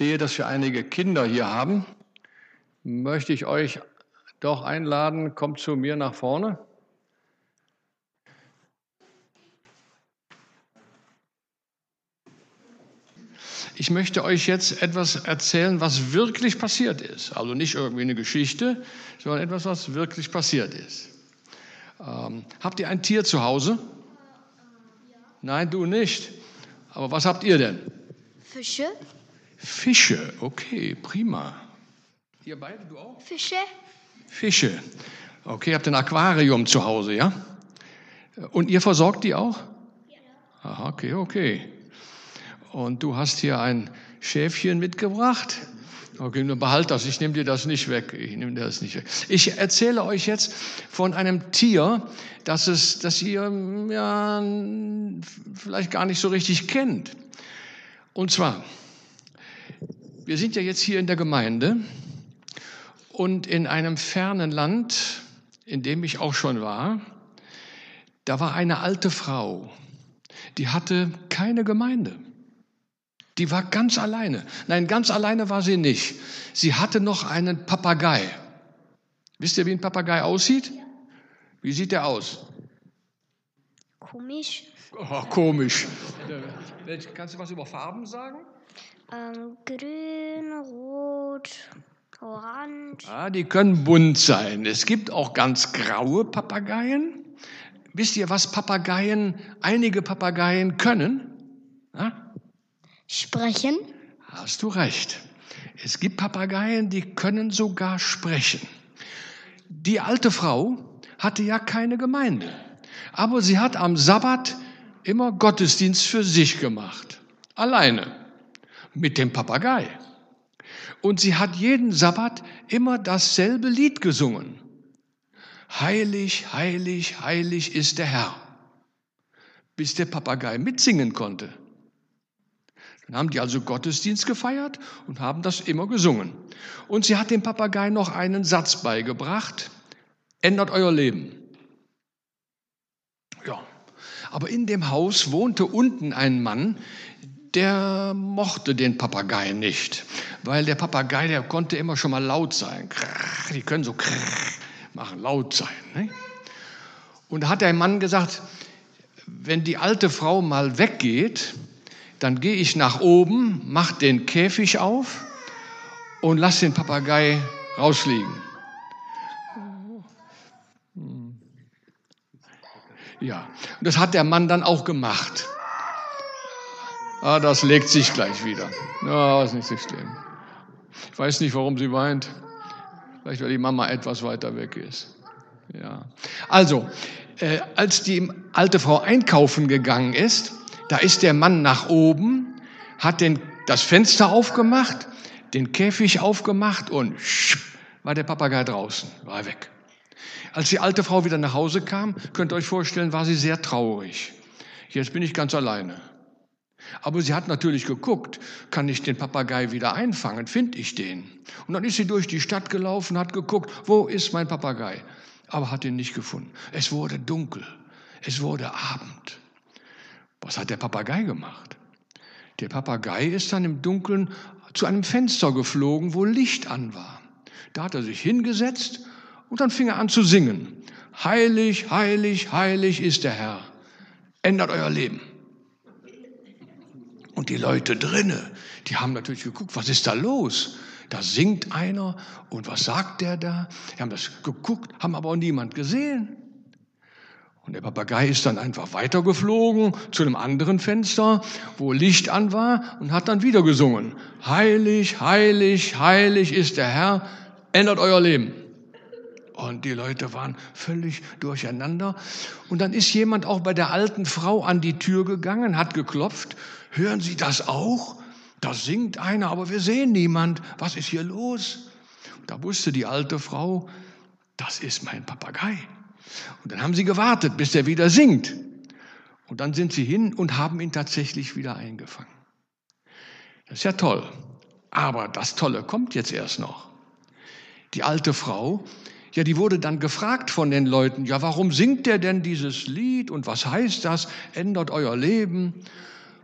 sehe, dass wir einige Kinder hier haben, möchte ich euch doch einladen, kommt zu mir nach vorne. Ich möchte euch jetzt etwas erzählen, was wirklich passiert ist. Also nicht irgendwie eine Geschichte, sondern etwas, was wirklich passiert ist. Ähm, habt ihr ein Tier zu Hause? Nein, du nicht. Aber was habt ihr denn? Fische. Fische, okay, prima. Ihr beide, du auch? Fische. Fische. Okay, habt ein Aquarium zu Hause, ja? Und ihr versorgt die auch? Ja. Aha, okay, okay. Und du hast hier ein Schäfchen mitgebracht. Okay, nur behalt das, ich nehme dir das nicht weg. Ich nehme dir das nicht weg. Ich erzähle euch jetzt von einem Tier, das, es, das ihr ja, vielleicht gar nicht so richtig kennt. Und zwar, wir sind ja jetzt hier in der Gemeinde und in einem fernen Land, in dem ich auch schon war, da war eine alte Frau, die hatte keine Gemeinde. Die war ganz alleine. Nein, ganz alleine war sie nicht. Sie hatte noch einen Papagei. Wisst ihr, wie ein Papagei aussieht? Wie sieht der aus? Komisch. Oh, komisch. Kannst du was über Farben sagen? Ähm, grün, rot, orange. Ah, die können bunt sein. Es gibt auch ganz graue Papageien. Wisst ihr, was Papageien, einige Papageien können? Ja? Sprechen? Hast du recht. Es gibt Papageien, die können sogar sprechen. Die alte Frau hatte ja keine Gemeinde, aber sie hat am Sabbat immer Gottesdienst für sich gemacht. Alleine. Mit dem Papagei. Und sie hat jeden Sabbat immer dasselbe Lied gesungen. Heilig, heilig, heilig ist der Herr. Bis der Papagei mitsingen konnte. Dann haben die also Gottesdienst gefeiert und haben das immer gesungen. Und sie hat dem Papagei noch einen Satz beigebracht. Ändert euer Leben. Ja. Aber in dem Haus wohnte unten ein Mann, der mochte den Papagei nicht, weil der Papagei, der konnte immer schon mal laut sein. Die können so machen, laut sein. Ne? Und da hat der Mann gesagt, wenn die alte Frau mal weggeht, dann gehe ich nach oben, mache den Käfig auf und lasse den Papagei rausfliegen. Ja, und das hat der Mann dann auch gemacht. Ah, das legt sich gleich wieder. Ja, ist nicht so schlimm. Ich weiß nicht, warum sie weint. Vielleicht, weil die Mama etwas weiter weg ist. Ja. Also, äh, als die alte Frau einkaufen gegangen ist, da ist der Mann nach oben, hat den, das Fenster aufgemacht, den Käfig aufgemacht und war der Papagei draußen, war weg. Als die alte Frau wieder nach Hause kam, könnt ihr euch vorstellen, war sie sehr traurig. Jetzt bin ich ganz alleine. Aber sie hat natürlich geguckt, kann ich den Papagei wieder einfangen, finde ich den. Und dann ist sie durch die Stadt gelaufen, hat geguckt, wo ist mein Papagei? Aber hat ihn nicht gefunden. Es wurde dunkel, es wurde Abend. Was hat der Papagei gemacht? Der Papagei ist dann im Dunkeln zu einem Fenster geflogen, wo Licht an war. Da hat er sich hingesetzt und dann fing er an zu singen. Heilig, heilig, heilig ist der Herr. Ändert euer Leben. Und die Leute drinnen, die haben natürlich geguckt, was ist da los? Da singt einer und was sagt der da? Die haben das geguckt, haben aber auch niemand gesehen. Und der Papagei ist dann einfach weitergeflogen zu einem anderen Fenster, wo Licht an war und hat dann wieder gesungen. Heilig, heilig, heilig ist der Herr, ändert euer Leben. Und die Leute waren völlig durcheinander. Und dann ist jemand auch bei der alten Frau an die Tür gegangen, hat geklopft. Hören Sie das auch? Da singt einer, aber wir sehen niemand. Was ist hier los? Da wusste die alte Frau, das ist mein Papagei. Und dann haben sie gewartet, bis er wieder singt. Und dann sind sie hin und haben ihn tatsächlich wieder eingefangen. Das ist ja toll. Aber das Tolle kommt jetzt erst noch. Die alte Frau, ja, die wurde dann gefragt von den Leuten, ja, warum singt der denn dieses Lied und was heißt das? Ändert euer Leben.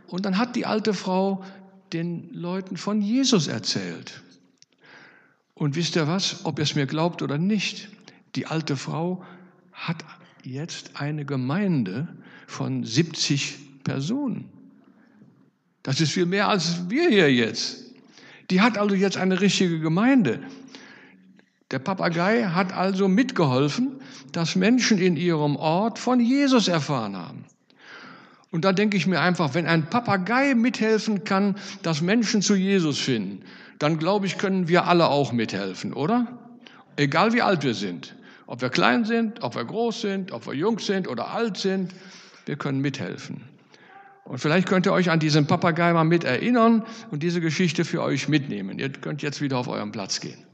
Und dann hat die alte Frau den Leuten von Jesus erzählt. Und wisst ihr was, ob ihr es mir glaubt oder nicht, die alte Frau hat jetzt eine Gemeinde von 70 Personen. Das ist viel mehr als wir hier jetzt. Die hat also jetzt eine richtige Gemeinde. Der Papagei hat also mitgeholfen, dass Menschen in ihrem Ort von Jesus erfahren haben. Und da denke ich mir einfach, wenn ein Papagei mithelfen kann, dass Menschen zu Jesus finden, dann glaube ich, können wir alle auch mithelfen, oder? Egal wie alt wir sind. Ob wir klein sind, ob wir groß sind, ob wir jung sind oder alt sind, wir können mithelfen. Und vielleicht könnt ihr euch an diesen Papagei mal mit erinnern und diese Geschichte für euch mitnehmen. Ihr könnt jetzt wieder auf euren Platz gehen.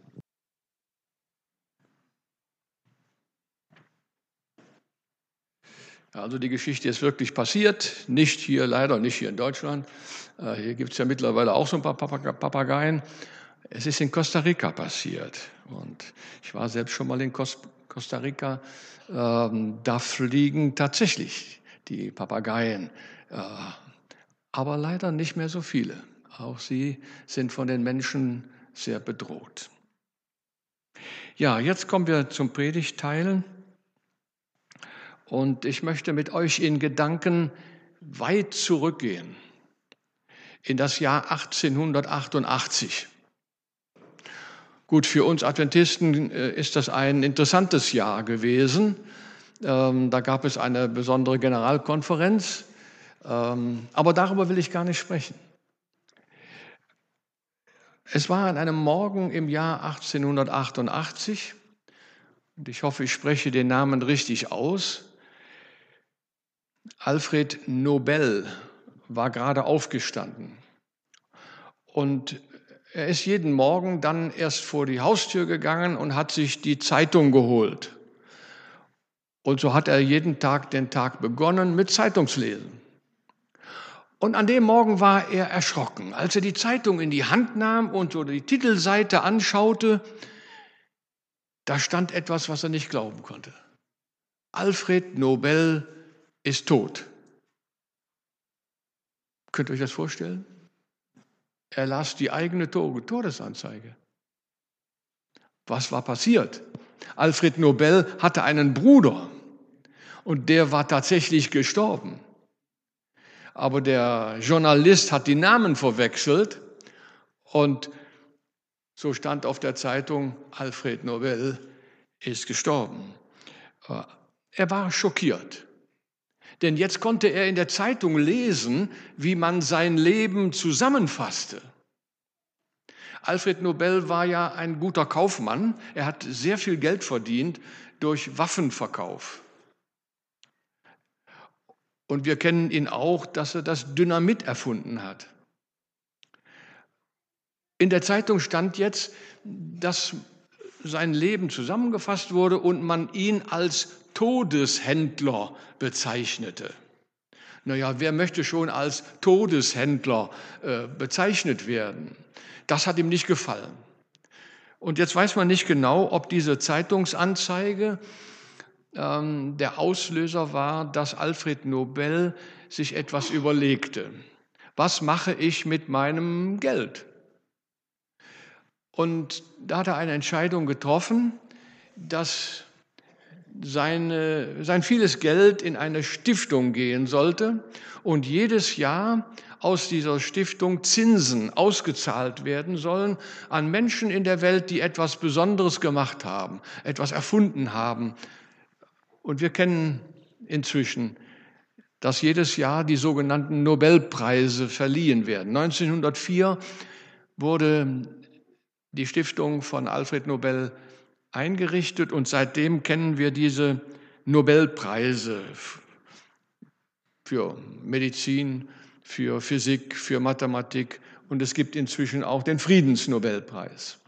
Also die Geschichte ist wirklich passiert, nicht hier, leider nicht hier in Deutschland. Äh, hier gibt es ja mittlerweile auch so ein paar Papageien. Es ist in Costa Rica passiert. Und ich war selbst schon mal in Costa Rica. Ähm, da fliegen tatsächlich die Papageien, äh, aber leider nicht mehr so viele. Auch sie sind von den Menschen sehr bedroht. Ja, jetzt kommen wir zum Predigtteil. Und ich möchte mit euch in Gedanken weit zurückgehen, in das Jahr 1888. Gut, für uns Adventisten äh, ist das ein interessantes Jahr gewesen. Ähm, da gab es eine besondere Generalkonferenz, ähm, aber darüber will ich gar nicht sprechen. Es war an einem Morgen im Jahr 1888, und ich hoffe, ich spreche den Namen richtig aus, Alfred Nobel war gerade aufgestanden und er ist jeden Morgen dann erst vor die Haustür gegangen und hat sich die Zeitung geholt. Und so hat er jeden Tag den Tag begonnen mit Zeitungslesen. Und an dem Morgen war er erschrocken, als er die Zeitung in die Hand nahm und so die Titelseite anschaute. Da stand etwas, was er nicht glauben konnte. Alfred Nobel ist tot. Könnt ihr euch das vorstellen? Er las die eigene Todesanzeige. Was war passiert? Alfred Nobel hatte einen Bruder und der war tatsächlich gestorben. Aber der Journalist hat die Namen verwechselt und so stand auf der Zeitung, Alfred Nobel ist gestorben. Er war schockiert. Denn jetzt konnte er in der Zeitung lesen, wie man sein Leben zusammenfasste. Alfred Nobel war ja ein guter Kaufmann. Er hat sehr viel Geld verdient durch Waffenverkauf. Und wir kennen ihn auch, dass er das Dynamit erfunden hat. In der Zeitung stand jetzt, dass sein Leben zusammengefasst wurde und man ihn als Todeshändler bezeichnete. Naja, wer möchte schon als Todeshändler äh, bezeichnet werden? Das hat ihm nicht gefallen. Und jetzt weiß man nicht genau, ob diese Zeitungsanzeige ähm, der Auslöser war, dass Alfred Nobel sich etwas überlegte. Was mache ich mit meinem Geld? Und da hat er eine Entscheidung getroffen, dass seine, sein vieles Geld in eine Stiftung gehen sollte und jedes Jahr aus dieser Stiftung Zinsen ausgezahlt werden sollen an Menschen in der Welt, die etwas Besonderes gemacht haben, etwas erfunden haben. Und wir kennen inzwischen, dass jedes Jahr die sogenannten Nobelpreise verliehen werden. 1904 wurde die Stiftung von Alfred Nobel eingerichtet und seitdem kennen wir diese Nobelpreise für Medizin, für Physik, für Mathematik und es gibt inzwischen auch den Friedensnobelpreis.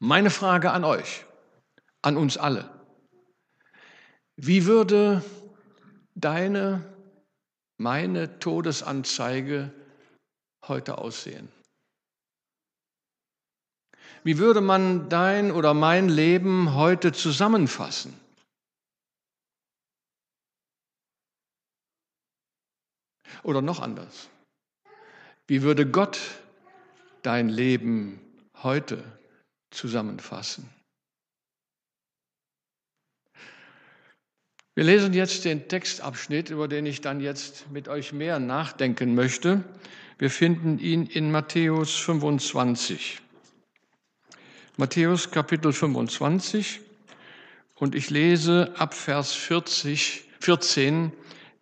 Meine Frage an euch, an uns alle. Wie würde deine, meine Todesanzeige heute aussehen? Wie würde man dein oder mein Leben heute zusammenfassen? Oder noch anders. Wie würde Gott dein Leben heute zusammenfassen? Wir lesen jetzt den Textabschnitt, über den ich dann jetzt mit euch mehr nachdenken möchte. Wir finden ihn in Matthäus 25. Matthäus Kapitel 25 und ich lese ab Vers 40, 14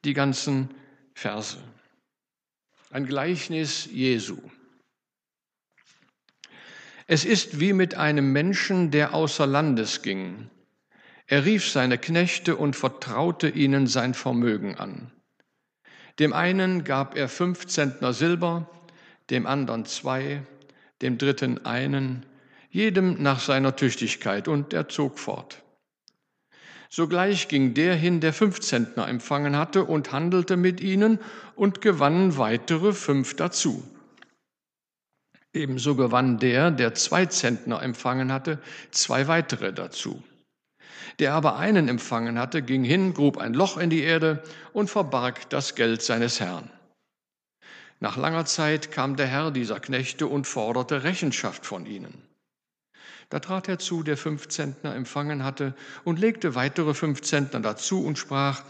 die ganzen Verse. Ein Gleichnis Jesu. Es ist wie mit einem Menschen, der außer Landes ging er rief seine Knechte und vertraute ihnen sein Vermögen an. Dem einen gab er fünf Zentner Silber, dem anderen zwei, dem dritten einen, jedem nach seiner Tüchtigkeit, und er zog fort. Sogleich ging der hin, der fünf Zentner empfangen hatte, und handelte mit ihnen und gewann weitere fünf dazu. Ebenso gewann der, der zwei Zentner empfangen hatte, zwei weitere dazu. Der aber einen empfangen hatte, ging hin, grub ein Loch in die Erde und verbarg das Geld seines Herrn. Nach langer Zeit kam der Herr dieser Knechte und forderte Rechenschaft von ihnen. Da trat er zu, der fünf Zentner empfangen hatte, und legte weitere fünf Zentner dazu und sprach,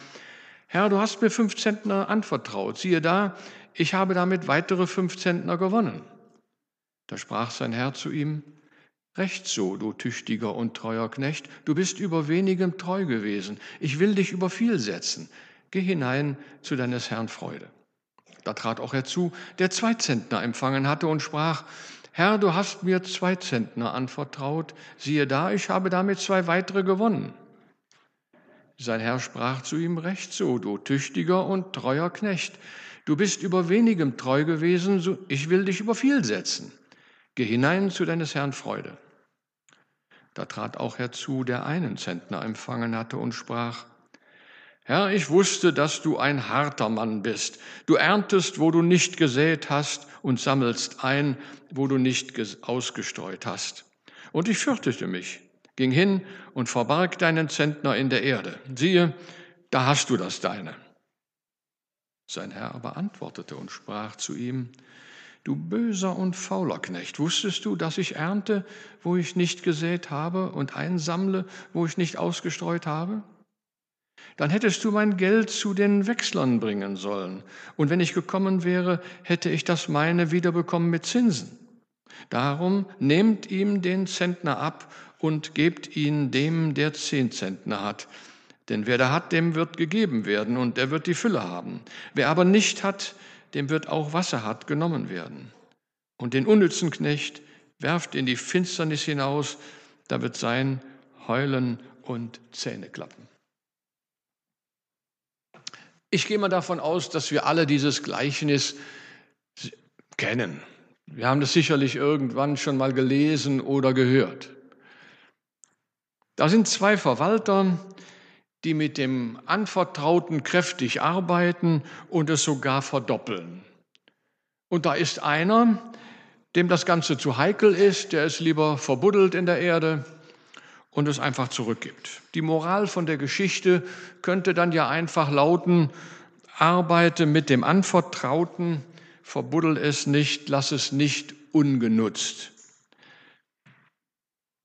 Herr, du hast mir fünf Zentner anvertraut. Siehe da, ich habe damit weitere fünf Zentner gewonnen. Da sprach sein Herr zu ihm, Recht so, du tüchtiger und treuer Knecht, du bist über wenigem treu gewesen. Ich will dich über viel setzen. Geh hinein zu deines Herrn Freude. Da trat auch er zu, der zwei Zentner empfangen hatte und sprach, Herr, du hast mir zwei Zentner anvertraut. Siehe da, ich habe damit zwei weitere gewonnen. Sein Herr sprach zu ihm, Recht so, du tüchtiger und treuer Knecht. Du bist über wenigem treu gewesen, ich will dich über viel setzen. Geh hinein zu deines Herrn Freude. Da trat auch herzu, der einen Zentner empfangen hatte und sprach, Herr, ich wusste, dass du ein harter Mann bist. Du erntest, wo du nicht gesät hast und sammelst ein, wo du nicht ausgestreut hast. Und ich fürchtete mich, ging hin und verbarg deinen Zentner in der Erde. Siehe, da hast du das deine. Sein Herr aber antwortete und sprach zu ihm, Du böser und fauler Knecht, wusstest du, dass ich ernte, wo ich nicht gesät habe und einsammle, wo ich nicht ausgestreut habe? Dann hättest du mein Geld zu den Wechslern bringen sollen, und wenn ich gekommen wäre, hätte ich das meine wiederbekommen mit Zinsen. Darum nehmt ihm den Zentner ab und gebt ihn dem, der zehn Zentner hat. Denn wer da hat, dem wird gegeben werden, und er wird die Fülle haben. Wer aber nicht hat, dem wird auch Wasserhart genommen werden. Und den unnützen Knecht werft in die Finsternis hinaus, da wird sein Heulen und Zähneklappen. Ich gehe mal davon aus, dass wir alle dieses Gleichnis kennen. Wir haben das sicherlich irgendwann schon mal gelesen oder gehört. Da sind zwei Verwalter, die mit dem Anvertrauten kräftig arbeiten und es sogar verdoppeln. Und da ist einer, dem das Ganze zu heikel ist, der es lieber verbuddelt in der Erde und es einfach zurückgibt. Die Moral von der Geschichte könnte dann ja einfach lauten, arbeite mit dem Anvertrauten, verbuddel es nicht, lass es nicht ungenutzt.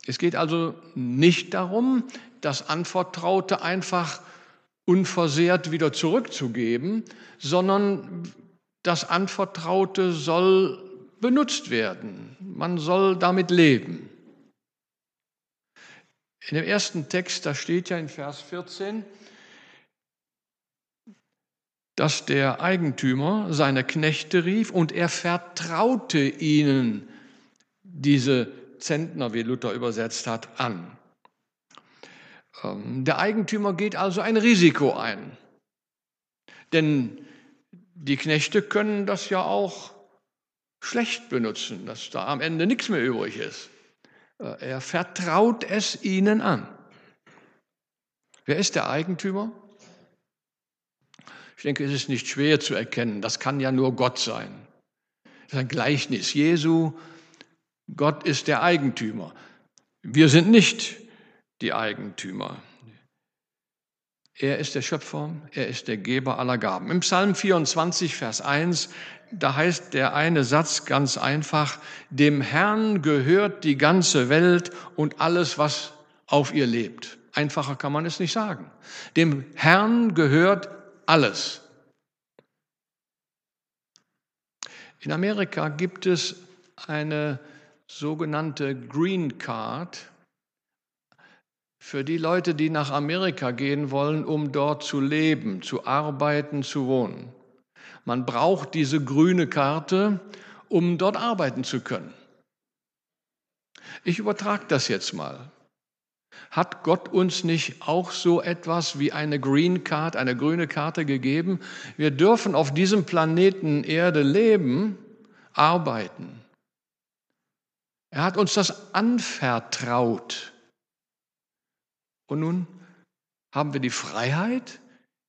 Es geht also nicht darum, das Anvertraute einfach unversehrt wieder zurückzugeben, sondern das Anvertraute soll benutzt werden. Man soll damit leben. In dem ersten Text, da steht ja in Vers 14, dass der Eigentümer seine Knechte rief und er vertraute ihnen diese Zentner, wie Luther übersetzt hat, an. Ähm, der Eigentümer geht also ein Risiko ein. Denn die Knechte können das ja auch schlecht benutzen, dass da am Ende nichts mehr übrig ist. Äh, er vertraut es ihnen an. Wer ist der Eigentümer? Ich denke, es ist nicht schwer zu erkennen. Das kann ja nur Gott sein. Das ist ein Gleichnis Jesu. Gott ist der Eigentümer. Wir sind nicht die Eigentümer. Er ist der Schöpfer, er ist der Geber aller Gaben. Im Psalm 24, Vers 1, da heißt der eine Satz ganz einfach, dem Herrn gehört die ganze Welt und alles, was auf ihr lebt. Einfacher kann man es nicht sagen. Dem Herrn gehört alles. In Amerika gibt es eine sogenannte Green Card für die Leute, die nach Amerika gehen wollen, um dort zu leben, zu arbeiten, zu wohnen. Man braucht diese grüne Karte, um dort arbeiten zu können. Ich übertrage das jetzt mal. Hat Gott uns nicht auch so etwas wie eine Green Card, eine grüne Karte gegeben? Wir dürfen auf diesem Planeten Erde leben, arbeiten. Er hat uns das anvertraut. Und nun haben wir die Freiheit,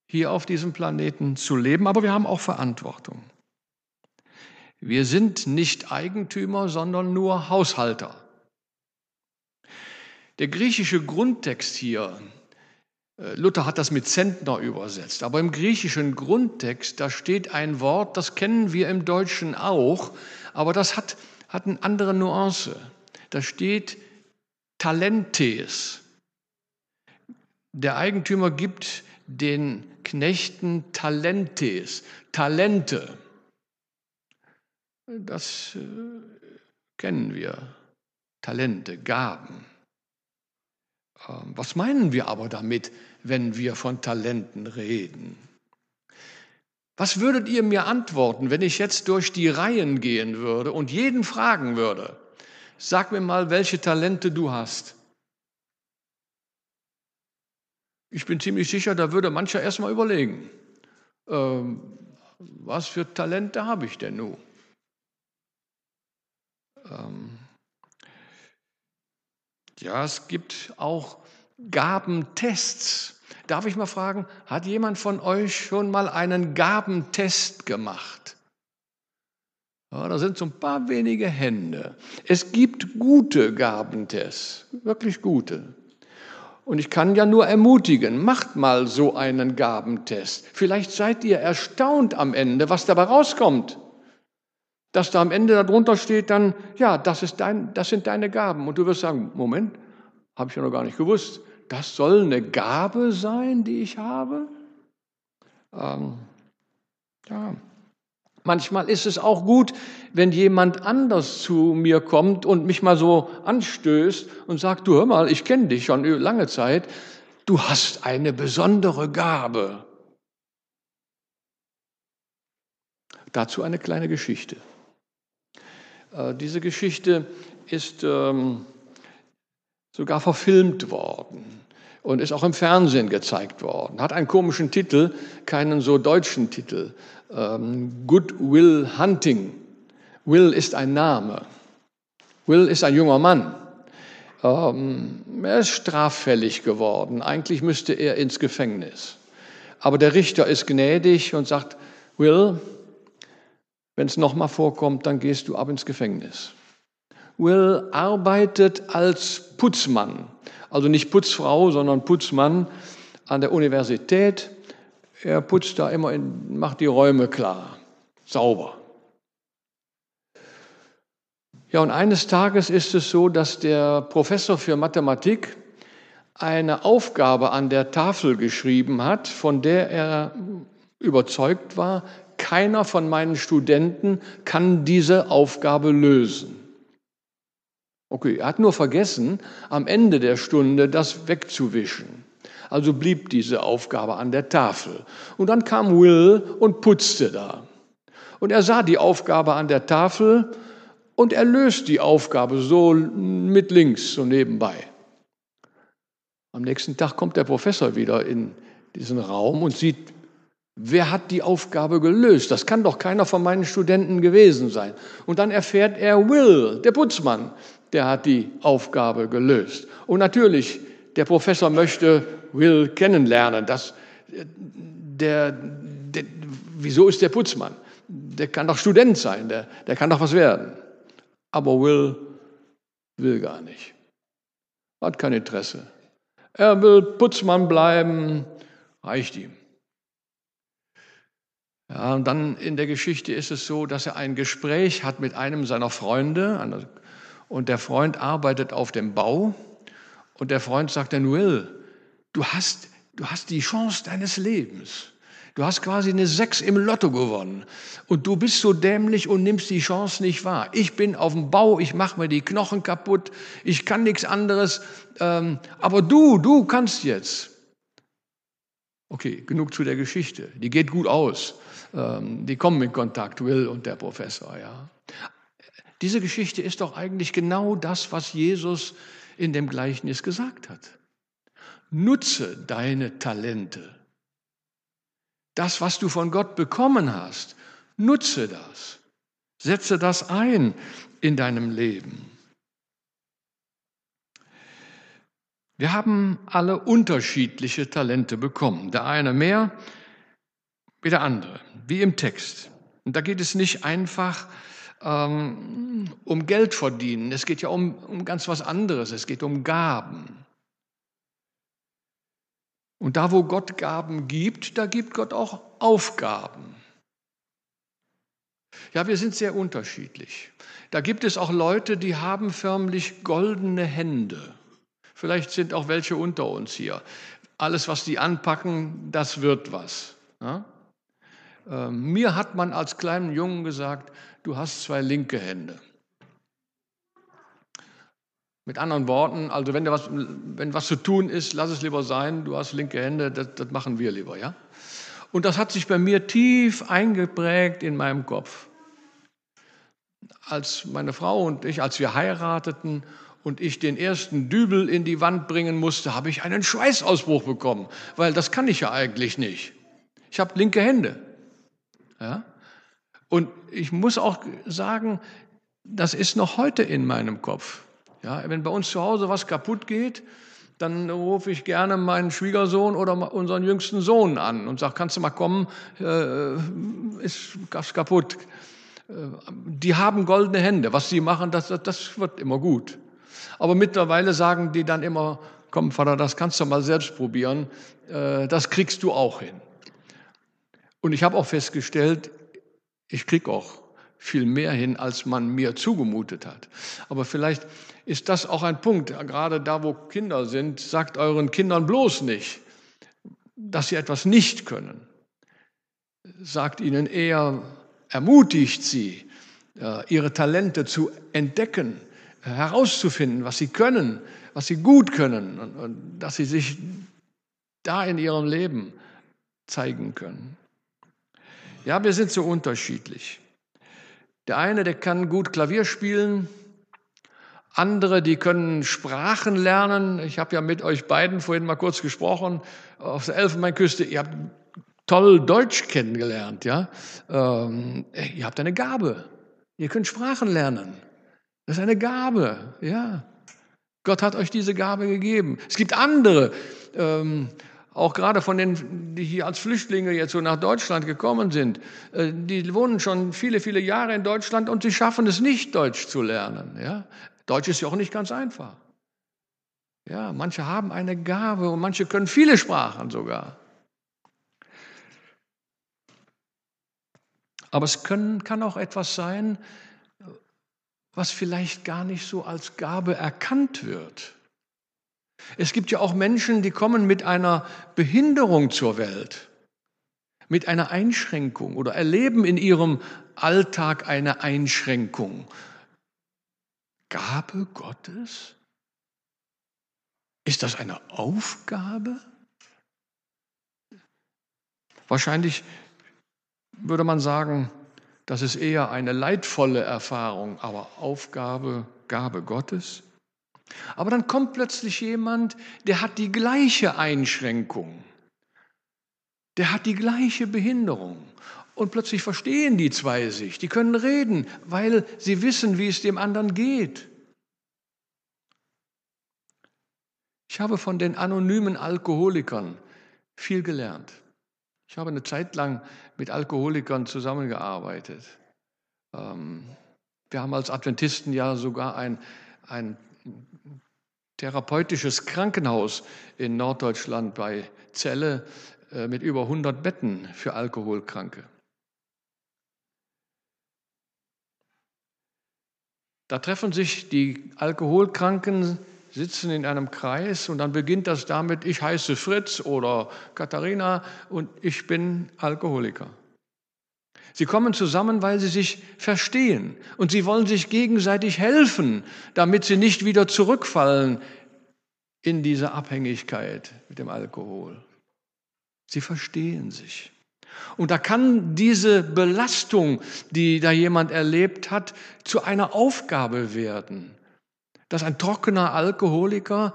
hier auf diesem Planeten zu leben, aber wir haben auch Verantwortung. Wir sind nicht Eigentümer, sondern nur Haushalter. Der griechische Grundtext hier, äh, Luther hat das mit Zentner übersetzt, aber im griechischen Grundtext, da steht ein Wort, das kennen wir im Deutschen auch, aber das hat, hat eine andere Nuance. Da steht Talentes. Der Eigentümer gibt den Knechten Talentes, Talente. Das äh, kennen wir. Talente, Gaben. Ähm, was meinen wir aber damit, wenn wir von Talenten reden? Was würdet ihr mir antworten, wenn ich jetzt durch die Reihen gehen würde und jeden fragen würde, sag mir mal, welche Talente du hast? Ich bin ziemlich sicher, da würde mancher erstmal überlegen, ähm, was für Talente habe ich denn nun? Ähm, ja, es gibt auch Gabentests. Darf ich mal fragen, hat jemand von euch schon mal einen Gabentest gemacht? Ja, da sind so ein paar wenige Hände. Es gibt gute Gabentests, wirklich gute. Und ich kann ja nur ermutigen, macht mal so einen Gabentest. Vielleicht seid ihr erstaunt am Ende, was dabei rauskommt. Dass da am Ende darunter steht dann, ja, das, ist dein, das sind deine Gaben. Und du wirst sagen, Moment, habe ich ja noch gar nicht gewusst. Das soll eine Gabe sein, die ich habe? Ähm, ja. Manchmal ist es auch gut, wenn jemand anders zu mir kommt und mich mal so anstößt und sagt, du hör mal, ich kenne dich schon lange Zeit, du hast eine besondere Gabe. Dazu eine kleine Geschichte. Äh, diese Geschichte ist ähm, sogar verfilmt worden und ist auch im Fernsehen gezeigt worden. Hat einen komischen Titel, keinen so deutschen Titel. Ähm, Good Will Hunting. Will ist ein Name. Will ist ein junger Mann. Ähm, er ist straffällig geworden. Eigentlich müsste er ins Gefängnis. Aber der Richter ist gnädig und sagt, Will, wenn es nochmal vorkommt, dann gehst du ab ins Gefängnis. Will arbeitet als Putzmann, also nicht Putzfrau, sondern Putzmann an der Universität. Er putzt da immer, in, macht die Räume klar, sauber. Ja, und eines Tages ist es so, dass der Professor für Mathematik eine Aufgabe an der Tafel geschrieben hat, von der er überzeugt war, keiner von meinen Studenten kann diese Aufgabe lösen. Okay, er hat nur vergessen, am Ende der Stunde das wegzuwischen. Also blieb diese Aufgabe an der Tafel. Und dann kam Will und putzte da. Und er sah die Aufgabe an der Tafel und er löst die Aufgabe so mit links, so nebenbei. Am nächsten Tag kommt der Professor wieder in diesen Raum und sieht, wer hat die Aufgabe gelöst? Das kann doch keiner von meinen Studenten gewesen sein. Und dann erfährt er Will, der Putzmann, der hat die Aufgabe gelöst. Und natürlich, der Professor möchte Will kennenlernen. Das, der, der, wieso ist der Putzmann? Der kann doch Student sein, der, der kann doch was werden. Aber Will will gar nicht. Hat kein Interesse. Er will Putzmann bleiben, Reicht ihm. Ja, und dann in der Geschichte ist es so, dass er ein Gespräch hat mit einem seiner Freunde und der Freund arbeitet auf dem Bau und der Freund sagt dann, Will, du hast, du hast die Chance deines Lebens. Du hast quasi eine Sechs im Lotto gewonnen und du bist so dämlich und nimmst die Chance nicht wahr. Ich bin auf dem Bau, ich mache mir die Knochen kaputt, ich kann nichts anderes, ähm, aber du, du kannst jetzt. Okay, genug zu der Geschichte. Die geht gut aus. Ähm, die kommen in Kontakt, Will und der Professor. Ja. Diese Geschichte ist doch eigentlich genau das, was Jesus in dem Gleichnis gesagt hat. Nutze deine Talente. Das, was du von Gott bekommen hast, nutze das. Setze das ein in deinem Leben. Wir haben alle unterschiedliche Talente bekommen. Der eine mehr, wie der andere, wie im Text. Und da geht es nicht einfach ähm, um Geld verdienen, es geht ja um, um ganz was anderes, es geht um Gaben. Und da, wo Gott Gaben gibt, da gibt Gott auch Aufgaben. Ja, wir sind sehr unterschiedlich. Da gibt es auch Leute, die haben förmlich goldene Hände. Vielleicht sind auch welche unter uns hier. Alles, was die anpacken, das wird was. Ja? Ähm, mir hat man als kleinen Jungen gesagt, du hast zwei linke Hände. Mit anderen Worten, also wenn, was, wenn was zu tun ist, lass es lieber sein, du hast linke Hände, das, das machen wir lieber, ja? Und das hat sich bei mir tief eingeprägt in meinem Kopf. Als meine Frau und ich, als wir heirateten und ich den ersten Dübel in die Wand bringen musste, habe ich einen Schweißausbruch bekommen, weil das kann ich ja eigentlich nicht. Ich habe linke Hände. Ja? Und ich muss auch sagen, das ist noch heute in meinem Kopf. Ja, wenn bei uns zu Hause was kaputt geht, dann rufe ich gerne meinen Schwiegersohn oder unseren jüngsten Sohn an und sage, kannst du mal kommen, äh, ist was kaputt. Äh, die haben goldene Hände. Was sie machen, das, das wird immer gut. Aber mittlerweile sagen die dann immer, komm Vater, das kannst du mal selbst probieren, äh, das kriegst du auch hin. Und ich habe auch festgestellt, ich kriege auch viel mehr hin, als man mir zugemutet hat. Aber vielleicht ist das auch ein Punkt, gerade da, wo Kinder sind, sagt euren Kindern bloß nicht, dass sie etwas nicht können. Sagt ihnen eher, ermutigt sie, äh, ihre Talente zu entdecken, herauszufinden, was sie können, was sie gut können und dass sie sich da in ihrem Leben zeigen können. Ja, wir sind so unterschiedlich. Der eine, der kann gut Klavier spielen, andere, die können Sprachen lernen. Ich habe ja mit euch beiden vorhin mal kurz gesprochen auf der Elfenbeinküste. Ihr habt toll Deutsch kennengelernt, ja. Ähm, ihr habt eine Gabe. Ihr könnt Sprachen lernen. Das ist eine Gabe, ja. Gott hat euch diese Gabe gegeben. Es gibt andere. Ähm, auch gerade von denen, die hier als Flüchtlinge jetzt so nach Deutschland gekommen sind, äh, die wohnen schon viele, viele Jahre in Deutschland und sie schaffen es nicht, Deutsch zu lernen. Ja? Deutsch ist ja auch nicht ganz einfach. Ja, manche haben eine Gabe und manche können viele Sprachen sogar. Aber es können, kann auch etwas sein, was vielleicht gar nicht so als Gabe erkannt wird. Es gibt ja auch Menschen, die kommen mit einer Behinderung zur Welt, mit einer Einschränkung oder erleben in ihrem Alltag eine Einschränkung. Gabe Gottes? Ist das eine Aufgabe? Wahrscheinlich würde man sagen, das ist eher eine leidvolle Erfahrung, aber Aufgabe, Gabe Gottes. Aber dann kommt plötzlich jemand, der hat die gleiche Einschränkung, der hat die gleiche Behinderung. Und plötzlich verstehen die zwei sich, die können reden, weil sie wissen, wie es dem anderen geht. Ich habe von den anonymen Alkoholikern viel gelernt. Ich habe eine Zeit lang mit Alkoholikern zusammengearbeitet. Ähm, wir haben als Adventisten ja sogar ein, ein therapeutisches Krankenhaus in Norddeutschland bei Celle äh, mit über 100 Betten für Alkoholkranke. Da treffen sich die Alkoholkranken, sitzen in einem Kreis und dann beginnt das damit, ich heiße Fritz oder Katharina und ich bin Alkoholiker. Sie kommen zusammen, weil sie sich verstehen und sie wollen sich gegenseitig helfen, damit sie nicht wieder zurückfallen in diese Abhängigkeit mit dem Alkohol. Sie verstehen sich. Und da kann diese Belastung, die da jemand erlebt hat, zu einer Aufgabe werden, dass ein trockener Alkoholiker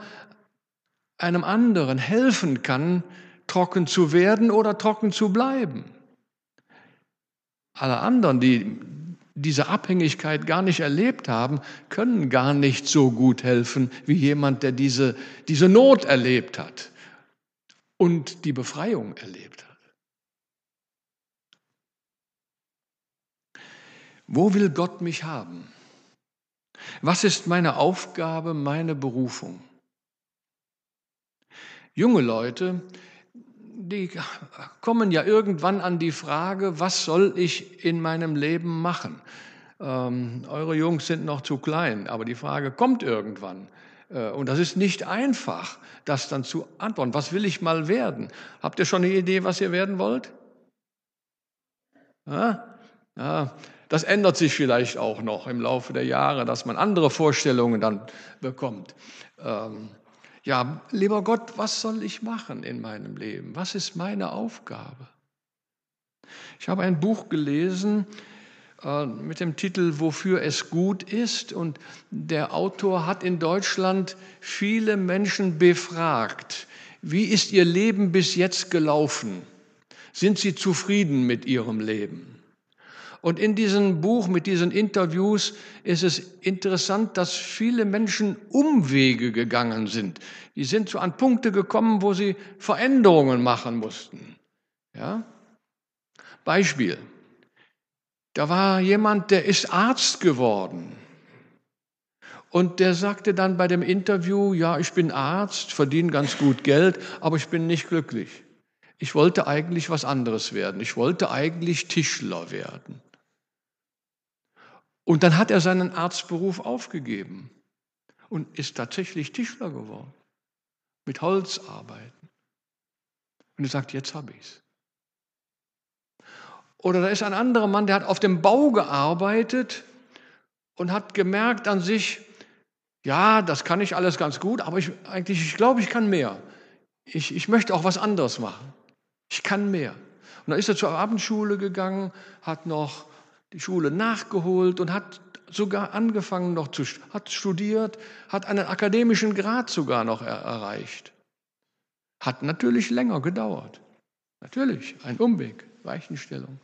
einem anderen helfen kann, trocken zu werden oder trocken zu bleiben. Alle anderen, die diese Abhängigkeit gar nicht erlebt haben, können gar nicht so gut helfen wie jemand, der diese, diese Not erlebt hat und die Befreiung erlebt hat. Wo will Gott mich haben? Was ist meine Aufgabe, meine Berufung? Junge Leute, die kommen ja irgendwann an die Frage, was soll ich in meinem Leben machen? Ähm, eure Jungs sind noch zu klein, aber die Frage kommt irgendwann. Äh, und das ist nicht einfach, das dann zu antworten. Was will ich mal werden? Habt ihr schon eine Idee, was ihr werden wollt? Ja? Ja, das ändert sich vielleicht auch noch im Laufe der Jahre, dass man andere Vorstellungen dann bekommt. Ähm, ja, lieber Gott, was soll ich machen in meinem Leben? Was ist meine Aufgabe? Ich habe ein Buch gelesen äh, mit dem Titel Wofür es gut ist und der Autor hat in Deutschland viele Menschen befragt. Wie ist ihr Leben bis jetzt gelaufen? Sind sie zufrieden mit ihrem Leben? Und in diesem Buch mit diesen Interviews ist es interessant, dass viele Menschen Umwege gegangen sind. Die sind so an Punkte gekommen, wo sie Veränderungen machen mussten. Ja? Beispiel. Da war jemand, der ist Arzt geworden. Und der sagte dann bei dem Interview, ja, ich bin Arzt, verdiene ganz gut Geld, aber ich bin nicht glücklich. Ich wollte eigentlich was anderes werden. Ich wollte eigentlich Tischler werden. Und dann hat er seinen Arztberuf aufgegeben und ist tatsächlich Tischler geworden, mit Holzarbeiten. Und er sagt, jetzt habe ich es. Oder da ist ein anderer Mann, der hat auf dem Bau gearbeitet und hat gemerkt an sich, ja, das kann ich alles ganz gut, aber ich, eigentlich, ich glaube, ich kann mehr. Ich, ich möchte auch was anderes machen. Ich kann mehr. Und dann ist er zur Abendschule gegangen, hat noch die Schule nachgeholt und hat sogar angefangen noch zu, hat studiert, hat einen akademischen Grad sogar noch er, erreicht. Hat natürlich länger gedauert. Natürlich, ein Umweg, Weichenstellung.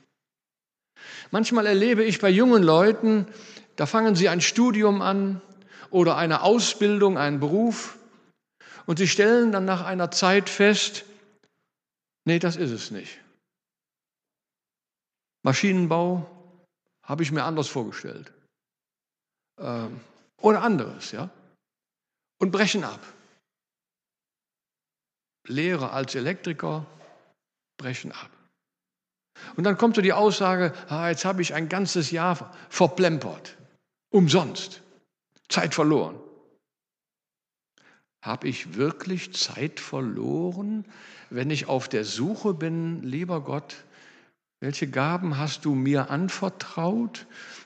Manchmal erlebe ich bei jungen Leuten, da fangen sie ein Studium an oder eine Ausbildung, einen Beruf und sie stellen dann nach einer Zeit fest, nee, das ist es nicht. Maschinenbau, habe ich mir anders vorgestellt. Ähm, oder anderes, ja. Und brechen ab. Lehre als Elektriker, brechen ab. Und dann kommt so die Aussage, ah, jetzt habe ich ein ganzes Jahr verplempert, umsonst, Zeit verloren. Habe ich wirklich Zeit verloren, wenn ich auf der Suche bin, lieber Gott, welche Gaben hast du mir anvertraut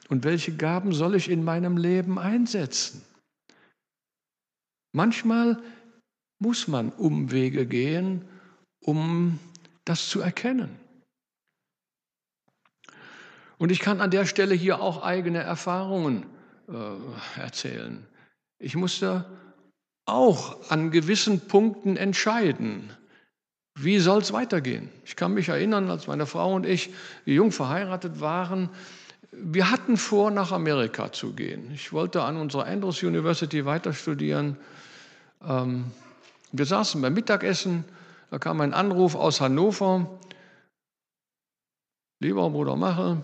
und welche Gaben soll ich in meinem Leben einsetzen? Manchmal muss man Umwege gehen, um das zu erkennen. Und ich kann an der Stelle hier auch eigene Erfahrungen äh, erzählen. Ich musste auch an gewissen Punkten entscheiden. Wie soll es weitergehen? Ich kann mich erinnern, als meine Frau und ich jung verheiratet waren, wir hatten vor, nach Amerika zu gehen. Ich wollte an unserer Andrews University weiter studieren. Ähm, wir saßen beim Mittagessen, da kam ein Anruf aus Hannover. Lieber Bruder Machel,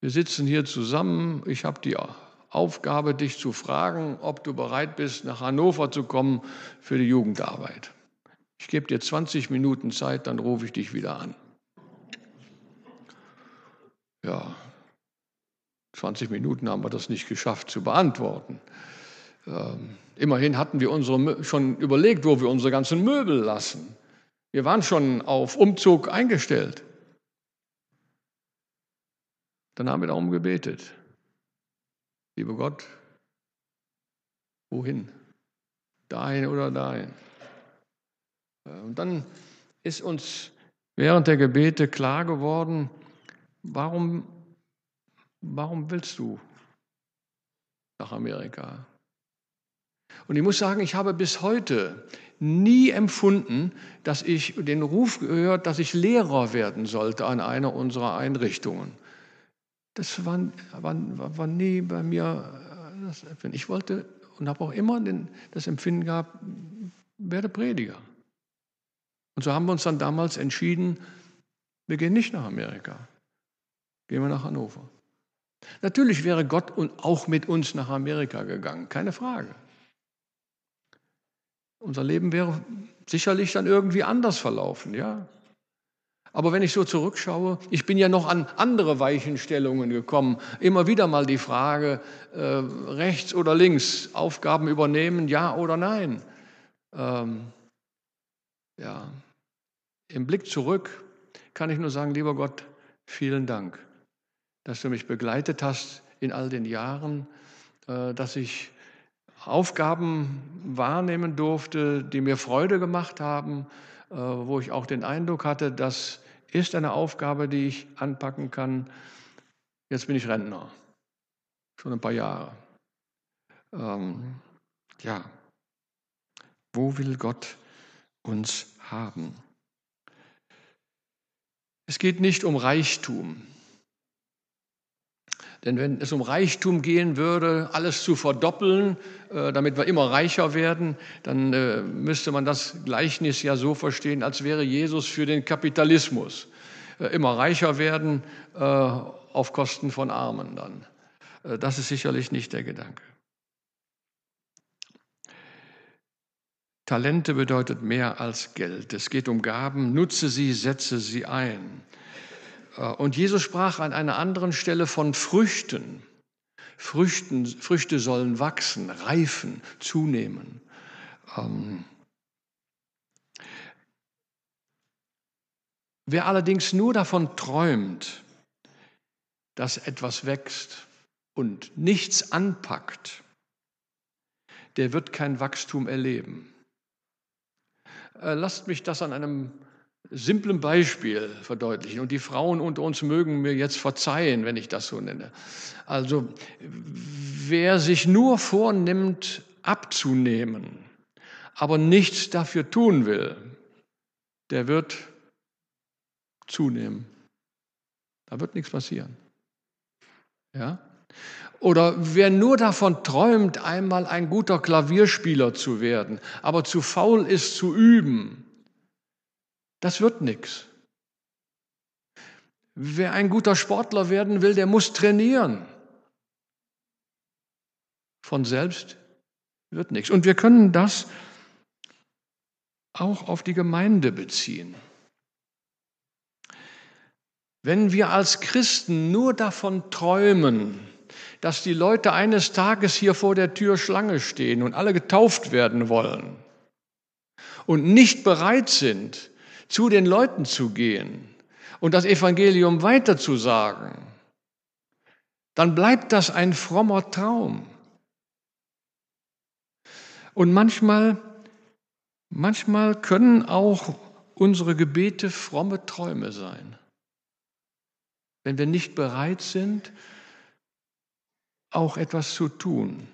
wir sitzen hier zusammen. Ich habe die Aufgabe, dich zu fragen, ob du bereit bist, nach Hannover zu kommen für die Jugendarbeit. Ich gebe dir 20 Minuten Zeit, dann rufe ich dich wieder an. Ja, 20 Minuten haben wir das nicht geschafft zu beantworten. Ähm, immerhin hatten wir unsere, schon überlegt, wo wir unsere ganzen Möbel lassen. Wir waren schon auf Umzug eingestellt. Dann haben wir darum gebetet. Lieber Gott, wohin? Dahin oder dahin? Äh, und dann ist uns während der Gebete klar geworden, warum, warum willst du nach Amerika? Und ich muss sagen, ich habe bis heute nie empfunden, dass ich den Ruf gehört, dass ich Lehrer werden sollte an einer unserer Einrichtungen. Das war, war, war nie bei mir. Ich wollte und habe auch immer den, das Empfinden gehabt, werde Prediger. Und so haben wir uns dann damals entschieden, wir gehen nicht nach Amerika, gehen wir nach Hannover. Natürlich wäre Gott auch mit uns nach Amerika gegangen, keine Frage. Unser Leben wäre sicherlich dann irgendwie anders verlaufen, ja. Aber wenn ich so zurückschaue, ich bin ja noch an andere Weichenstellungen gekommen. Immer wieder mal die Frage, äh, rechts oder links, Aufgaben übernehmen, ja oder nein. Ähm, ja. Im Blick zurück kann ich nur sagen, lieber Gott, vielen Dank, dass du mich begleitet hast in all den Jahren, äh, dass ich Aufgaben wahrnehmen durfte, die mir Freude gemacht haben, äh, wo ich auch den Eindruck hatte, das ist eine Aufgabe, die ich anpacken kann. Jetzt bin ich Rentner, schon ein paar Jahre. Ähm, ja, wo will Gott uns haben? Es geht nicht um Reichtum. Denn wenn es um Reichtum gehen würde, alles zu verdoppeln, äh, damit wir immer reicher werden, dann äh, müsste man das Gleichnis ja so verstehen, als wäre Jesus für den Kapitalismus. Äh, immer reicher werden auf Kosten von Armen dann. Das ist sicherlich nicht der Gedanke. Talente bedeutet mehr als Geld. Es geht um Gaben. Nutze sie, setze sie ein. Äh, und Jesus sprach an einer anderen Stelle von Früchten. Früchten Früchte sollen wachsen, reifen, zunehmen. Ähm Wer allerdings nur davon träumt, dass etwas wächst und nichts anpackt, der wird kein Wachstum erleben. Äh, lasst mich das an einem simplem Beispiel verdeutlichen. Und die Frauen unter uns mögen mir jetzt verzeihen, wenn ich das so nenne. Also wer sich nur vornimmt, abzunehmen, aber nichts dafür tun will, der wird zunehmen. Da wird nichts passieren. Ja? Oder wer nur davon träumt, einmal ein guter Klavierspieler zu werden, aber zu faul ist zu üben, das wird nichts. Wer ein guter Sportler werden will, der muss trainieren. Von selbst wird nichts. Und wir können das auch auf die Gemeinde beziehen. Wenn wir als Christen nur davon träumen, dass die Leute eines Tages hier vor der Tür Schlange stehen und alle getauft werden wollen und nicht bereit sind, zu den Leuten zu gehen und das Evangelium weiterzusagen, dann bleibt das ein frommer Traum. Und manchmal, manchmal können auch unsere Gebete fromme Träume sein. Wenn wir nicht bereit sind, auch etwas zu tun,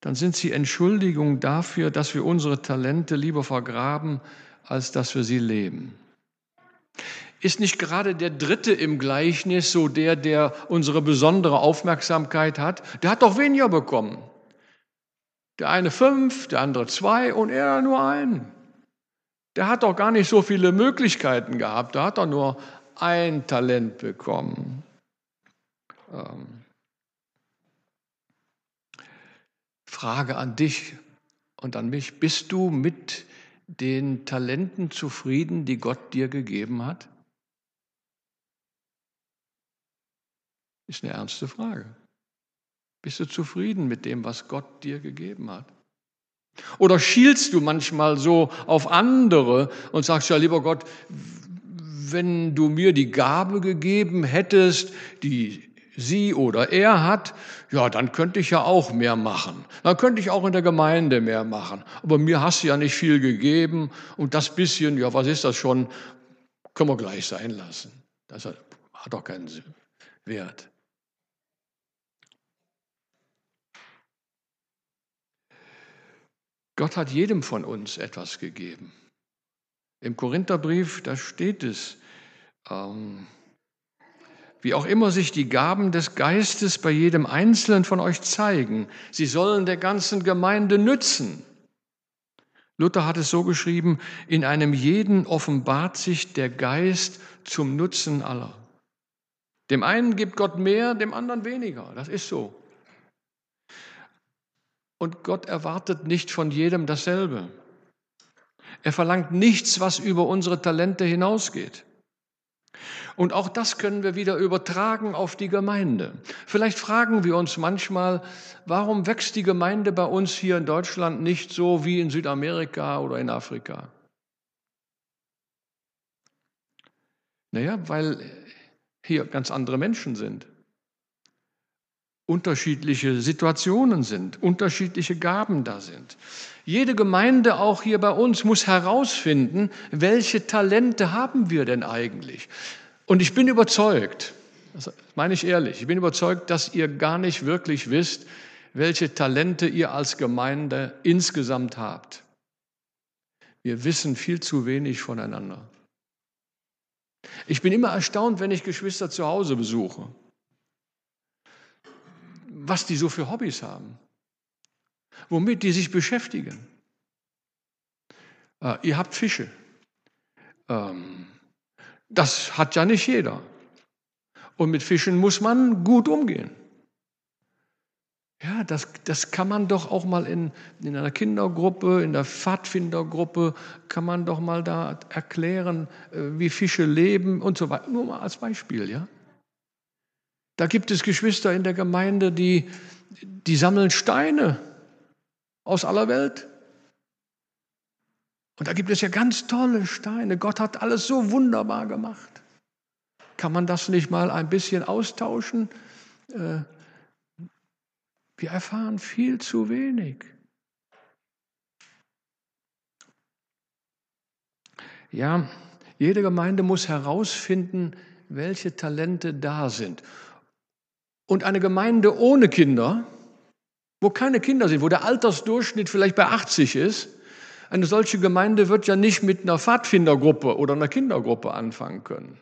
dann sind sie Entschuldigung dafür, dass wir unsere Talente lieber vergraben, als dass wir sie leben. Ist nicht gerade der Dritte im Gleichnis so der, der unsere besondere Aufmerksamkeit hat? Der hat doch weniger bekommen. Der eine fünf, der andere zwei und er nur einen. Der hat doch gar nicht so viele Möglichkeiten gehabt. Der hat doch nur ein Talent bekommen. Ähm. Frage an dich und an mich. Bist du mit den Talenten zufrieden, die Gott dir gegeben hat? Ist eine ernste Frage. Bist du zufrieden mit dem, was Gott dir gegeben hat? Oder schielst du manchmal so auf andere und sagst, ja, lieber Gott, wenn du mir die Gabe gegeben hättest, die sie oder er hat, ja, dann könnte ich ja auch mehr machen. Dann könnte ich auch in der Gemeinde mehr machen. Aber mir hast du ja nicht viel gegeben und das bisschen, ja, was ist das schon, können wir gleich sein lassen. Das hat doch keinen Wert. Gott hat jedem von uns etwas gegeben. Im Korintherbrief, da steht es, ähm, wie auch immer sich die Gaben des Geistes bei jedem Einzelnen von euch zeigen, sie sollen der ganzen Gemeinde nützen. Luther hat es so geschrieben, in einem jeden offenbart sich der Geist zum Nutzen aller. Dem einen gibt Gott mehr, dem anderen weniger. Das ist so. Und Gott erwartet nicht von jedem dasselbe. Er verlangt nichts, was über unsere Talente hinausgeht. Und auch das können wir wieder übertragen auf die Gemeinde. Vielleicht fragen wir uns manchmal, warum wächst die Gemeinde bei uns hier in Deutschland nicht so wie in Südamerika oder in Afrika? Naja, weil hier ganz andere Menschen sind unterschiedliche Situationen sind, unterschiedliche Gaben da sind. Jede Gemeinde, auch hier bei uns, muss herausfinden, welche Talente haben wir denn eigentlich. Und ich bin überzeugt, das meine ich ehrlich, ich bin überzeugt, dass ihr gar nicht wirklich wisst, welche Talente ihr als Gemeinde insgesamt habt. Wir wissen viel zu wenig voneinander. Ich bin immer erstaunt, wenn ich Geschwister zu Hause besuche was die so für Hobbys haben, womit die sich beschäftigen. Äh, ihr habt Fische. Ähm, das hat ja nicht jeder. Und mit Fischen muss man gut umgehen. Ja, das, das kann man doch auch mal in, in einer Kindergruppe, in der Pfadfindergruppe, kann man doch mal da erklären, äh, wie Fische leben und so weiter. Nur mal als Beispiel, ja. Da gibt es Geschwister in der Gemeinde, die, die sammeln Steine aus aller Welt. Und da gibt es ja ganz tolle Steine. Gott hat alles so wunderbar gemacht. Kann man das nicht mal ein bisschen austauschen? Äh, wir erfahren viel zu wenig. Ja, jede Gemeinde muss herausfinden, welche Talente da sind. Und eine Gemeinde ohne Kinder, wo keine Kinder sind, wo der Altersdurchschnitt vielleicht bei 80 ist, eine solche Gemeinde wird ja nicht mit einer Pfadfindergruppe oder einer Kindergruppe anfangen können.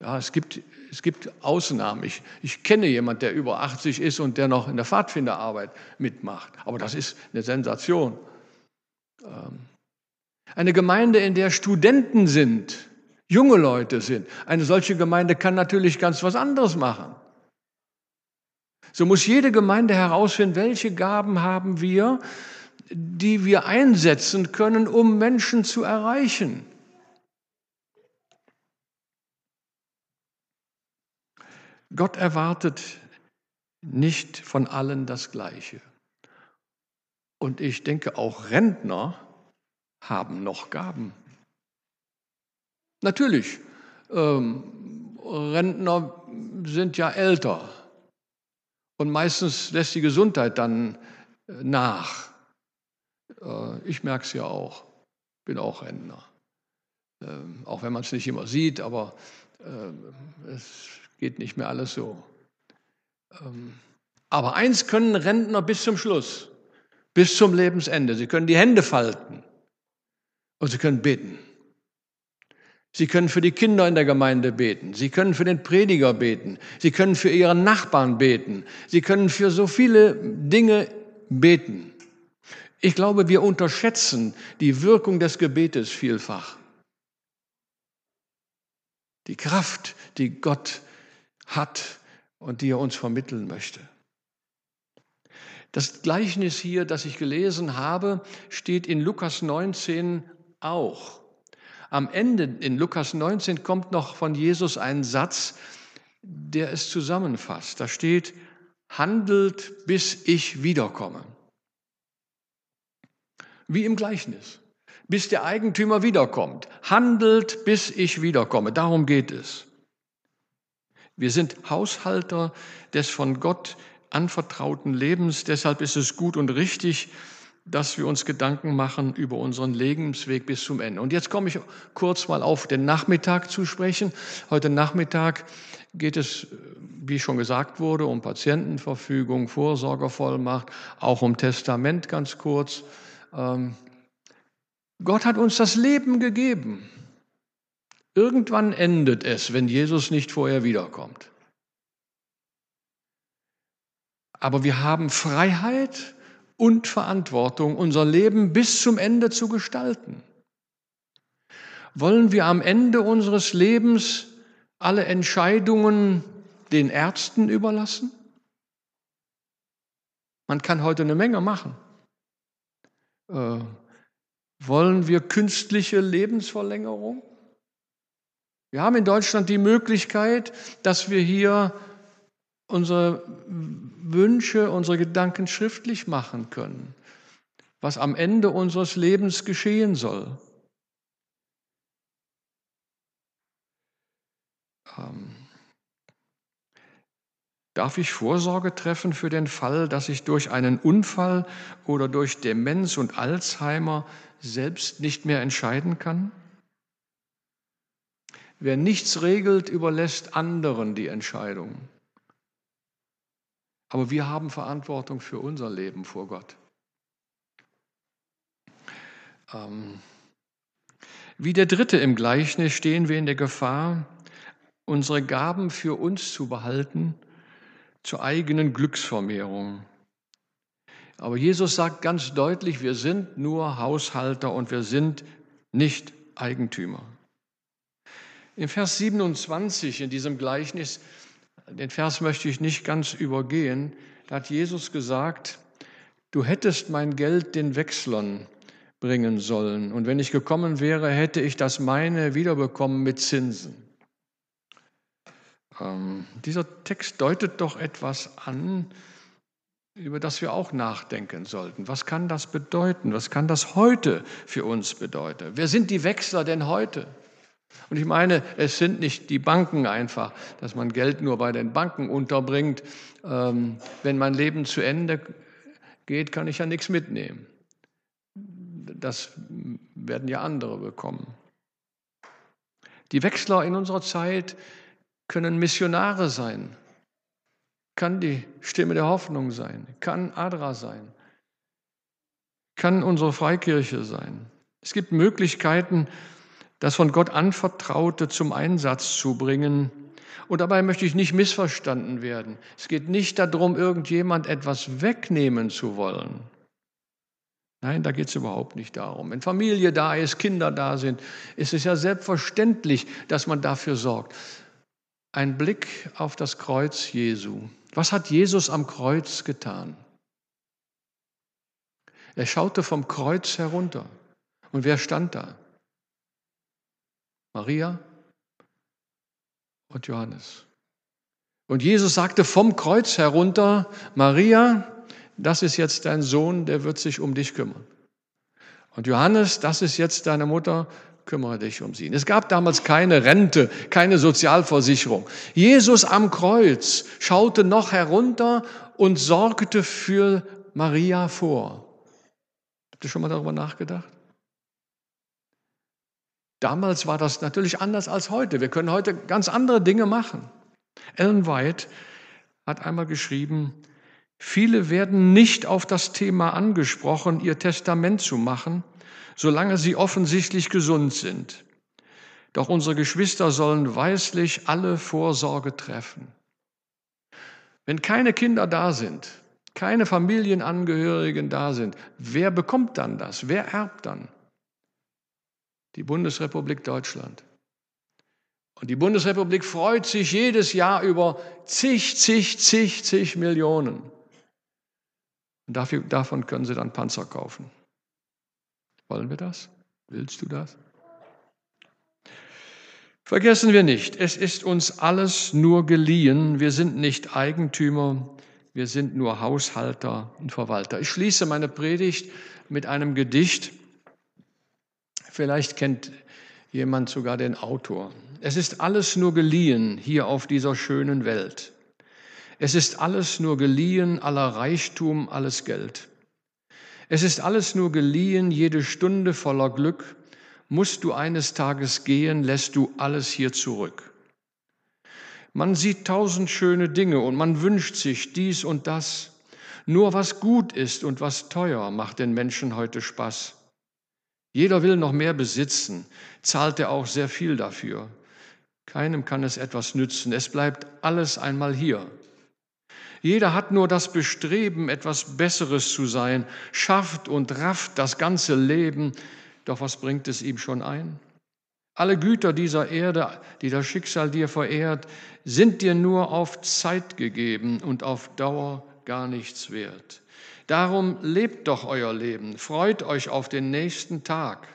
Ja, es gibt, es gibt Ausnahmen. Ich, ich kenne jemanden, der über 80 ist und der noch in der Pfadfinderarbeit mitmacht. Aber das ist eine Sensation. Ähm, eine Gemeinde, in der Studenten sind, junge Leute sind. Eine solche Gemeinde kann natürlich ganz was anderes machen. So muss jede Gemeinde herausfinden, welche Gaben haben wir, die wir einsetzen können, um Menschen zu erreichen. Gott erwartet nicht von allen das Gleiche. Und ich denke, auch Rentner haben noch Gaben. Natürlich, ähm, Rentner sind ja älter. Und meistens lässt die Gesundheit dann äh, nach. Äh, ich merke es ja auch, bin auch Rentner. Ähm, auch wenn man es nicht immer sieht, aber äh, es geht nicht mehr alles so. Ähm, aber eins können Rentner bis zum Schluss, bis zum Lebensende. Sie können die Hände falten und sie können beten. Sie können für die Kinder in der Gemeinde beten. Sie können für den Prediger beten. Sie können für ihren Nachbarn beten. Sie können für so viele Dinge beten. Ich glaube, wir unterschätzen die Wirkung des Gebetes vielfach. Die Kraft, die Gott hat und die er uns vermitteln möchte. Das Gleichnis hier, das ich gelesen habe, steht in Lukas 19 auch. Am Ende in Lukas 19 kommt noch von Jesus ein Satz, der es zusammenfasst. Da steht, handelt, bis ich wiederkomme. Wie im Gleichnis. Bis der Eigentümer wiederkommt. Handelt, bis ich wiederkomme. Darum geht es. Wir sind Haushalter des von Gott anvertrauten Lebens. Deshalb ist es gut und richtig, dass wir uns Gedanken machen über unseren Lebensweg bis zum Ende. Und jetzt komme ich kurz mal auf den Nachmittag zu sprechen. Heute Nachmittag geht es, wie schon gesagt wurde, um Patientenverfügung, Vorsorgevollmacht, auch um Testament ganz kurz. Ähm, Gott hat uns das Leben gegeben. Irgendwann endet es, wenn Jesus nicht vorher wiederkommt. Aber wir haben Freiheit und Verantwortung, unser Leben bis zum Ende zu gestalten. Wollen wir am Ende unseres Lebens alle Entscheidungen den Ärzten überlassen? Man kann heute eine Menge machen. Äh, wollen wir künstliche Lebensverlängerung? Wir haben in Deutschland die Möglichkeit, dass wir hier unsere Wünsche, unsere Gedanken schriftlich machen können, was am Ende unseres Lebens geschehen soll. Ähm, darf ich Vorsorge treffen für den Fall, dass ich durch einen Unfall oder durch Demenz und Alzheimer selbst nicht mehr entscheiden kann? Wer nichts regelt, überlässt anderen die Entscheidung. Aber wir haben Verantwortung für unser Leben vor Gott. Ähm, wie der Dritte im Gleichnis stehen wir in der Gefahr, unsere Gaben für uns zu behalten, zur eigenen Glücksvermehrung. Aber Jesus sagt ganz deutlich, wir sind nur Haushalter und wir sind nicht Eigentümer. Im Vers 27 in diesem Gleichnis den Vers möchte ich nicht ganz übergehen. Da hat Jesus gesagt, du hättest mein Geld den Wechslern bringen sollen. Und wenn ich gekommen wäre, hätte ich das meine wiederbekommen mit Zinsen. Ähm, dieser Text deutet doch etwas an, über das wir auch nachdenken sollten. Was kann das bedeuten? Was kann das heute für uns bedeuten? Wer sind die Wechsler denn heute? Und ich meine, es sind nicht die Banken einfach, dass man Geld nur bei den Banken unterbringt. Ähm, wenn mein Leben zu Ende geht, kann ich ja nichts mitnehmen. Das werden ja andere bekommen. Die Wechsler in unserer Zeit können Missionare sein, kann die Stimme der Hoffnung sein, kann Adra sein, kann unsere Freikirche sein. Es gibt Möglichkeiten, das von Gott anvertraute zum Einsatz zu bringen. Und dabei möchte ich nicht missverstanden werden. Es geht nicht darum, irgendjemand etwas wegnehmen zu wollen. Nein, da geht es überhaupt nicht darum. Wenn Familie da ist, Kinder da sind, ist es ja selbstverständlich, dass man dafür sorgt. Ein Blick auf das Kreuz Jesu. Was hat Jesus am Kreuz getan? Er schaute vom Kreuz herunter. Und wer stand da? Maria und Johannes. Und Jesus sagte vom Kreuz herunter, Maria, das ist jetzt dein Sohn, der wird sich um dich kümmern. Und Johannes, das ist jetzt deine Mutter, kümmere dich um sie. Es gab damals keine Rente, keine Sozialversicherung. Jesus am Kreuz schaute noch herunter und sorgte für Maria vor. Habt ihr schon mal darüber nachgedacht? Damals war das natürlich anders als heute. Wir können heute ganz andere Dinge machen. Ellen White hat einmal geschrieben, viele werden nicht auf das Thema angesprochen, ihr Testament zu machen, solange sie offensichtlich gesund sind. Doch unsere Geschwister sollen weislich alle Vorsorge treffen. Wenn keine Kinder da sind, keine Familienangehörigen da sind, wer bekommt dann das? Wer erbt dann? die Bundesrepublik Deutschland. Und die Bundesrepublik freut sich jedes Jahr über zig, zig, zig, zig Millionen. Und dafür, davon können sie dann Panzer kaufen. Wollen wir das? Willst du das? Vergessen wir nicht, es ist uns alles nur geliehen. Wir sind nicht Eigentümer, wir sind nur Haushalter und Verwalter. Ich schließe meine Predigt mit einem Gedicht. Vielleicht kennt jemand sogar den Autor. Es ist alles nur geliehen hier auf dieser schönen Welt. Es ist alles nur geliehen, aller Reichtum, alles Geld. Es ist alles nur geliehen, jede Stunde voller Glück. Musst du eines Tages gehen, lässt du alles hier zurück. Man sieht tausend schöne Dinge und man wünscht sich dies und das. Nur was gut ist und was teuer macht den Menschen heute Spaß. Jeder will noch mehr besitzen, zahlt er auch sehr viel dafür. Keinem kann es etwas nützen, es bleibt alles einmal hier. Jeder hat nur das Bestreben, etwas Besseres zu sein, schafft und rafft das ganze Leben, doch was bringt es ihm schon ein? Alle Güter dieser Erde, die das Schicksal dir verehrt, sind dir nur auf Zeit gegeben und auf Dauer gar nichts wert. Darum lebt doch euer Leben, freut euch auf den nächsten Tag.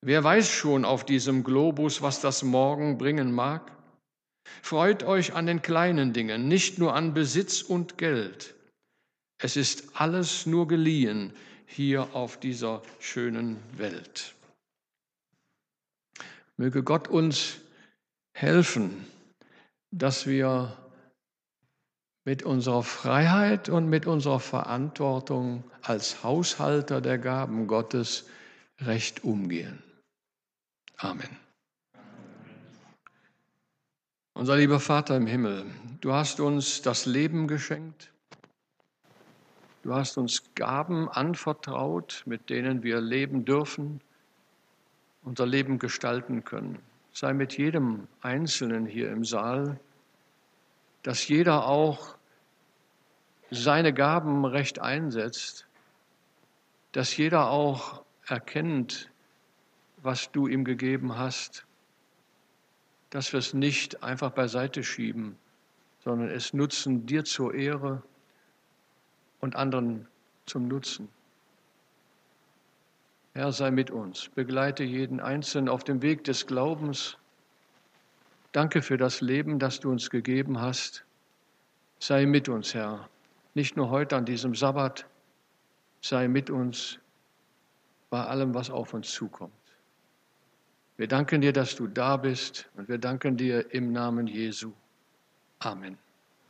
Wer weiß schon auf diesem Globus, was das Morgen bringen mag? Freut euch an den kleinen Dingen, nicht nur an Besitz und Geld. Es ist alles nur geliehen hier auf dieser schönen Welt. Möge Gott uns helfen, dass wir mit unserer Freiheit und mit unserer Verantwortung als Haushalter der Gaben Gottes recht umgehen. Amen. Unser lieber Vater im Himmel, du hast uns das Leben geschenkt. Du hast uns Gaben anvertraut, mit denen wir leben dürfen, unser Leben gestalten können. Sei mit jedem Einzelnen hier im Saal, dass jeder auch seine Gaben recht einsetzt, dass jeder auch erkennt, was du ihm gegeben hast dass wir es nicht einfach beiseite schieben, sondern es nutzen dir zur Ehre und anderen zum Nutzen. Herr, sei mit uns, begleite jeden Einzelnen auf dem Weg des Glaubens. Danke für das Leben, das du uns gegeben hast. Sei mit uns, Herr, nicht nur heute an diesem Sabbat, sei mit uns bei allem, was auf uns zukommt. Wir danken dir, dass du da bist und wir danken dir im Namen Jesu. Amen.